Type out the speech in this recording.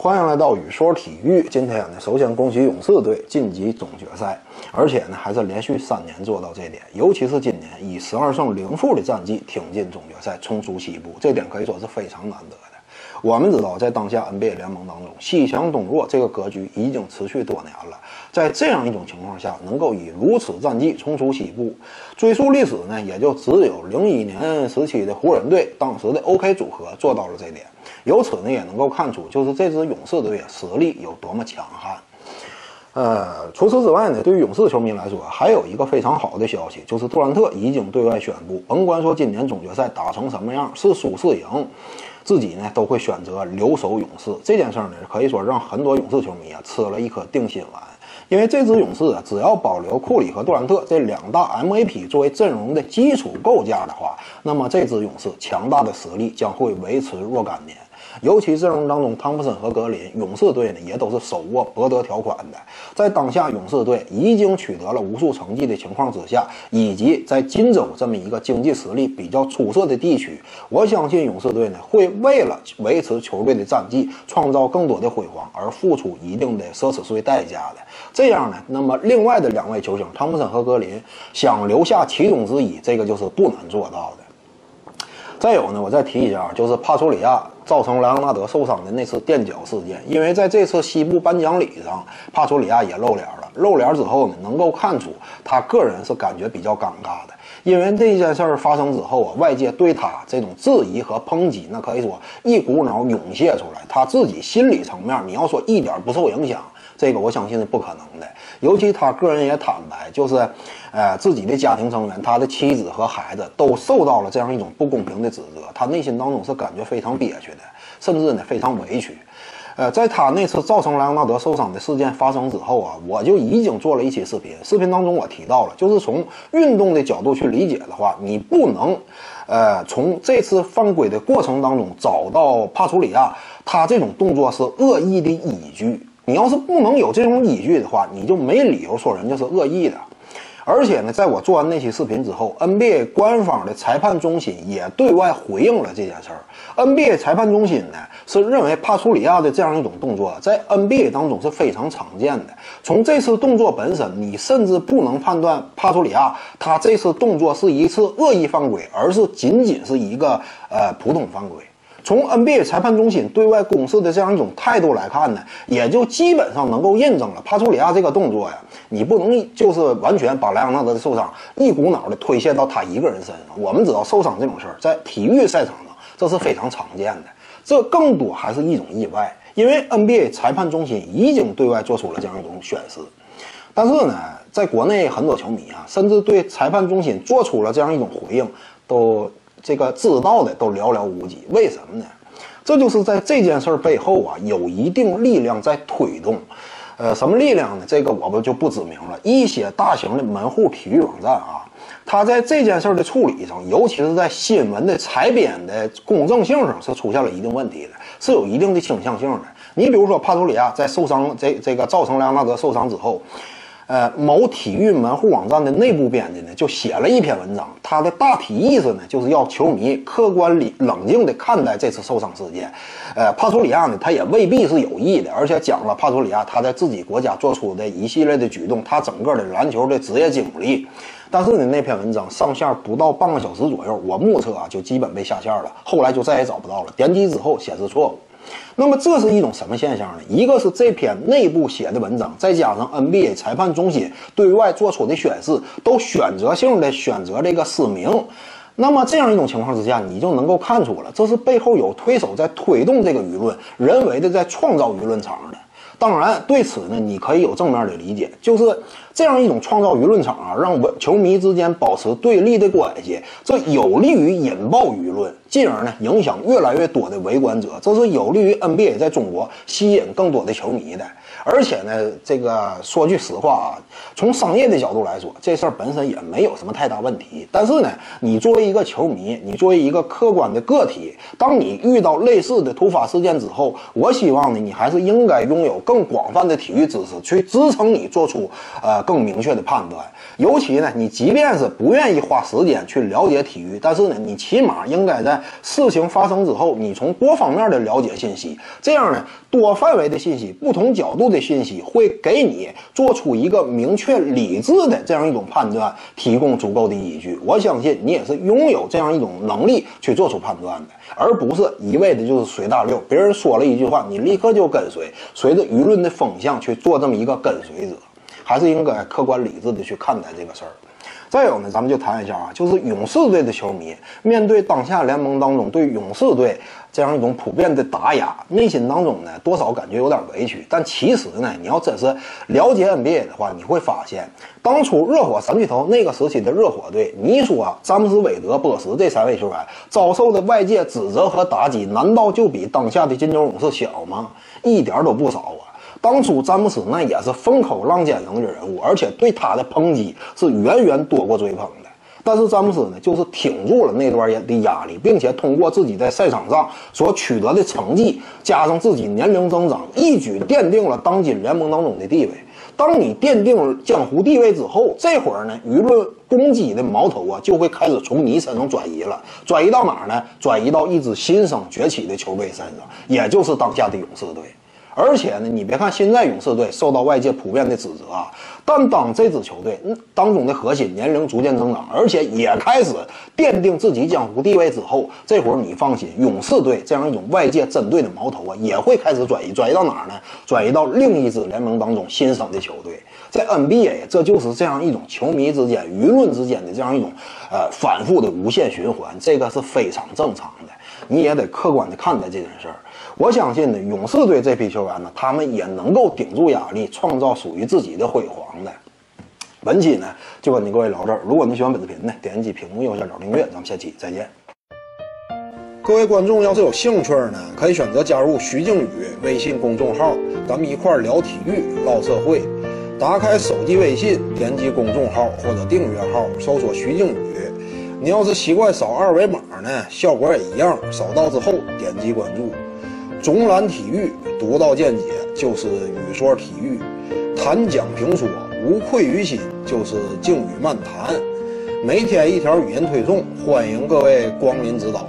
欢迎来到雨说体育。今天呢，首先恭喜勇士队晋级总决赛，而且呢还是连续三年做到这点。尤其是今年以十二胜零负的战绩挺进总决赛，冲出西部，这点可以说是非常难得的。我们知道，在当下 NBA 联盟当中，西强东弱这个格局已经持续多年了。在这样一种情况下，能够以如此战绩冲出西部，追溯历史呢，也就只有零一年时期的湖人队，当时的 OK 组合做到了这点。由此呢，也能够看出，就是这支勇士队实力有多么强悍。呃，除此之外呢，对于勇士球迷来说，还有一个非常好的消息，就是杜兰特已经对外宣布，甭管说今年总决赛打成什么样，是输是赢，自己呢都会选择留守勇士。这件事呢，可以说让很多勇士球迷啊吃了一颗定心丸，因为这支勇士啊，只要保留库里和杜兰特这两大 MVP 作为阵容的基础构架的话，那么这支勇士强大的实力将会维持若干年。尤其阵容当中，汤普森和格林，勇士队呢也都是手握博德条款的。在当下勇士队已经取得了无数成绩的情况之下，以及在金州这么一个经济实力比较出色的地区，我相信勇士队呢会为了维持球队的战绩，创造更多的辉煌而付出一定的奢侈税代价的。这样呢，那么另外的两位球星汤普森和格林想留下其中之一，这个就是不难做到的。再有呢，我再提一下，就是帕楚里亚造成莱昂纳德受伤的那次垫脚事件。因为在这次西部颁奖礼上，帕楚里亚也露脸了。露脸之后呢，能够看出他个人是感觉比较尴尬的。因为这件事儿发生之后啊，外界对他这种质疑和抨击，那可以说一股脑涌现出来。他自己心理层面，你要说一点不受影响。这个我相信是不可能的，尤其他个人也坦白，就是，呃，自己的家庭成员，他的妻子和孩子都受到了这样一种不公平的指责，他内心当中是感觉非常憋屈的，甚至呢非常委屈。呃，在他那次造成莱昂纳德受伤的事件发生之后啊，我就已经做了一期视频，视频当中我提到了，就是从运动的角度去理解的话，你不能，呃，从这次犯规的过程当中找到帕楚里亚他这种动作是恶意的依据。你要是不能有这种依据的话，你就没理由说人家是恶意的。而且呢，在我做完那期视频之后，NBA 官方的裁判中心也对外回应了这件事儿。NBA 裁判中心呢是认为帕楚里亚的这样一种动作在 NBA 当中是非常常见的。从这次动作本身，你甚至不能判断帕楚里亚他这次动作是一次恶意犯规，而是仅仅是一个呃普通犯规。从 NBA 裁判中心对外公示的这样一种态度来看呢，也就基本上能够印证了帕楚里亚这个动作呀，你不能就是完全把莱昂纳德的受伤一股脑的推卸到他一个人身上。我们知道受伤这种事儿在体育赛场上这是非常常见的，这更多还是一种意外。因为 NBA 裁判中心已经对外做出了这样一种宣示，但是呢，在国内很多球迷啊，甚至对裁判中心做出了这样一种回应，都。这个知道的都寥寥无几，为什么呢？这就是在这件事背后啊，有一定力量在推动。呃，什么力量呢？这个我们就不指明了。一些大型的门户体育网站啊，它在这件事的处理上，尤其是在新闻的采编的公正性上，是出现了一定问题的，是有一定的倾向性的。你比如说，帕图里亚在受伤，这这个造成莱昂纳德受伤之后。呃，某体育门户网站的内部编辑呢，就写了一篇文章，他的大体意思呢，就是要球迷客观理冷静地看待这次受伤事件。呃，帕楚里亚呢，他也未必是有意的，而且讲了帕楚里亚他在自己国家做出的一系列的举动，他整个的篮球的职业经历。但是呢，那篇文章上线不到半个小时左右，我目测啊，就基本被下线了，后来就再也找不到了。点击之后显示错误。那么这是一种什么现象呢？一个是这篇内部写的文章，再加上 NBA 裁判中心对外做出的宣示，都选择性的选择这个失明。那么这样一种情况之下，你就能够看出了，这是背后有推手在推动这个舆论，人为的在创造舆论场的。当然，对此呢，你可以有正面的理解，就是这样一种创造舆论场啊，让球迷之间保持对立的关系，这有利于引爆舆论，进而呢影响越来越多的围观者，这是有利于 NBA 在中国吸引更多的球迷的。而且呢，这个说句实话啊，从商业的角度来说，这事儿本身也没有什么太大问题。但是呢，你作为一个球迷，你作为一个客观的个体，当你遇到类似的突发事件之后，我希望呢，你还是应该拥有更广泛的体育知识，去支撑你做出呃更明确的判断。尤其呢，你即便是不愿意花时间去了解体育，但是呢，你起码应该在事情发生之后，你从多方面的了解信息，这样呢，多范围的信息、不同角度的信息，会给你做出一个明确、理智的这样一种判断，提供足够的依据。我相信你也是拥有这样一种能力去做出判断的，而不是一味的就是随大流。别人说了一句话，你立刻就跟随，随着舆论的风向去做这么一个跟随者。还是应该客观理智的去看待这个事儿。再有呢，咱们就谈一下啊，就是勇士队的球迷面对当下联盟当中对勇士队这样一种普遍的打压，内心当中呢多少感觉有点委屈。但其实呢，你要真是了解 NBA 的话，你会发现，当初热火三巨头那个时期的热火队，你说詹姆斯、韦德、波什这三位球员遭受的外界指责和打击，难道就比当下的金州勇士小吗？一点都不少啊！当初詹姆斯那也是风口浪尖上的人物，而且对他的抨击是远远多过追捧的。但是詹姆斯呢，就是挺住了那段的压力，并且通过自己在赛场上所取得的成绩，加上自己年龄增长，一举奠定了当今联盟当中的地位。当你奠定了江湖地位之后，这会儿呢，舆论攻击的矛头啊，就会开始从你身上转移了。转移到哪儿呢？转移到一支新生崛起的球队身上，也就是当下的勇士队。而且呢，你别看现在勇士队受到外界普遍的指责啊，但当这支球队当中的核心年龄逐渐增长，而且也开始奠定自己江湖地位之后，这会儿你放心，勇士队这样一种外界针对的矛头啊，也会开始转移，转移到哪儿呢？转移到另一支联盟当中新生的球队。在 NBA，这就是这样一种球迷之间、舆论之间的这样一种呃反复的无限循环，这个是非常正常的。你也得客观的看待这件事儿。我相信呢，勇士队这批球员呢，他们也能够顶住压力，创造属于自己的辉煌的。本期呢，就跟你各位聊这儿。如果你喜欢本视频呢，点击屏幕右下角订阅，咱们下期再见。各位观众要是有兴趣呢，可以选择加入徐静宇微信公众号，咱们一块儿聊体育、唠社会。打开手机微信，点击公众号或者订阅号，搜索徐静宇。你要是习惯扫二维码呢，效果也一样。扫到之后点击关注。总览体育，独到见解就是语说体育；谈讲评说，无愧于心就是静语漫谈。每天一条语音推送，欢迎各位光临指导。